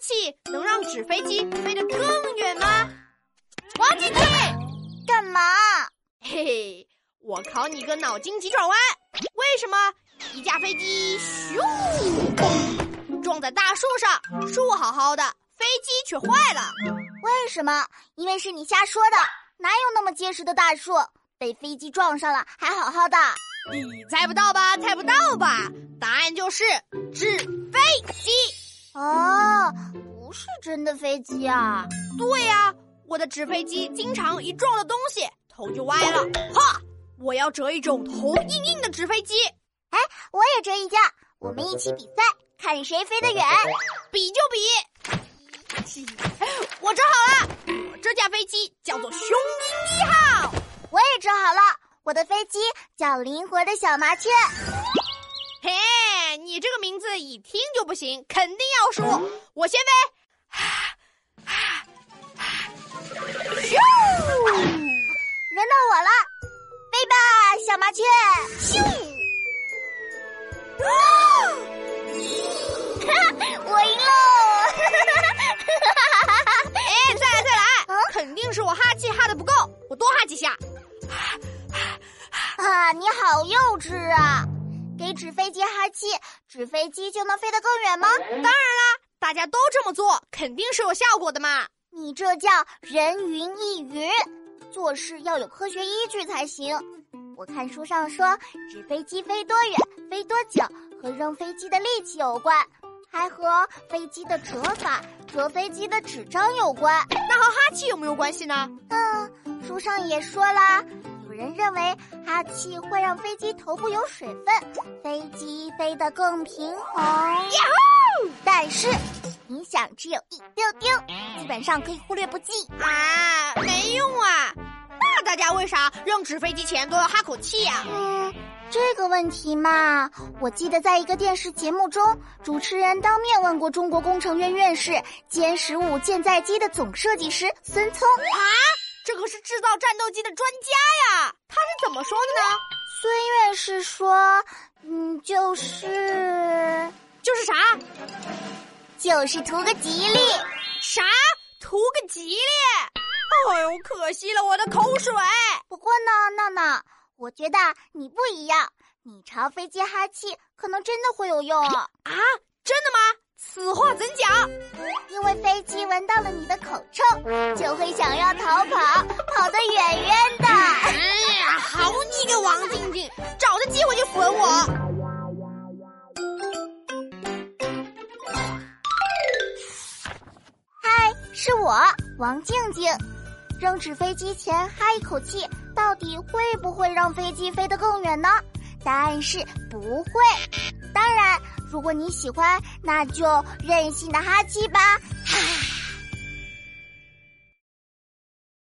气能让纸飞机飞得更远吗？王晶晶，干嘛？嘿嘿，我考你个脑筋急转弯。为什么一架飞机咻嘣撞在大树上，树好好的，飞机却坏了？为什么？因为是你瞎说的，哪有那么结实的大树被飞机撞上了还好好的？你猜不到吧？猜不到吧？答案就是纸飞机。哦，不是真的飞机啊！对呀，我的纸飞机经常一撞了东西，头就歪了。哈，我要折一种头硬硬的纸飞机。哎，我也折一架，我们一起比赛，看谁飞得远。比就比。我折好了，我这架飞机叫做雄鹰一号。我也折好了。我的飞机叫灵活的小麻雀。听就不行，肯定要输。我先飞。咻！轮到我了，飞吧，小麻雀。咻！我赢喽！哎，再来再来！肯定是我哈气哈的不够，我多哈几下。啊，你好幼稚啊！给纸飞机哈气，纸飞机就能飞得更远吗？当然啦，大家都这么做，肯定是有效果的嘛。你这叫人云亦云，做事要有科学依据才行。我看书上说，纸飞机飞多远、飞多久和扔飞机的力气有关，还和飞机的折法、折飞机的纸张有关。那和哈气有没有关系呢？嗯，书上也说啦。有人认为哈气会让飞机头部有水分，飞机飞得更平衡。但是影响只有一丢丢，基本上可以忽略不计啊，没用啊！那大家为啥扔纸飞机前都要哈口气呀？嗯，这个问题嘛，我记得在一个电视节目中，主持人当面问过中国工程院院士歼十五舰载机的总设计师孙聪啊。这可是制造战斗机的专家呀，他是怎么说的呢？孙院士说：“嗯，就是就是啥？就是图个吉利。啥？图个吉利？哎呦，可惜了我的口水。不过呢，闹闹，我觉得你不一样，你朝飞机哈气，可能真的会有用啊！真的吗？”此话怎讲？因为飞机闻到了你的口臭，就会想要逃跑，跑得远远的。哎呀，好你个王静静，找着机会就损我！嗨，是我王静静。扔纸飞机前哈一口气，到底会不会让飞机飞得更远呢？答案是不会。当然。如果你喜欢，那就任性的哈气吧。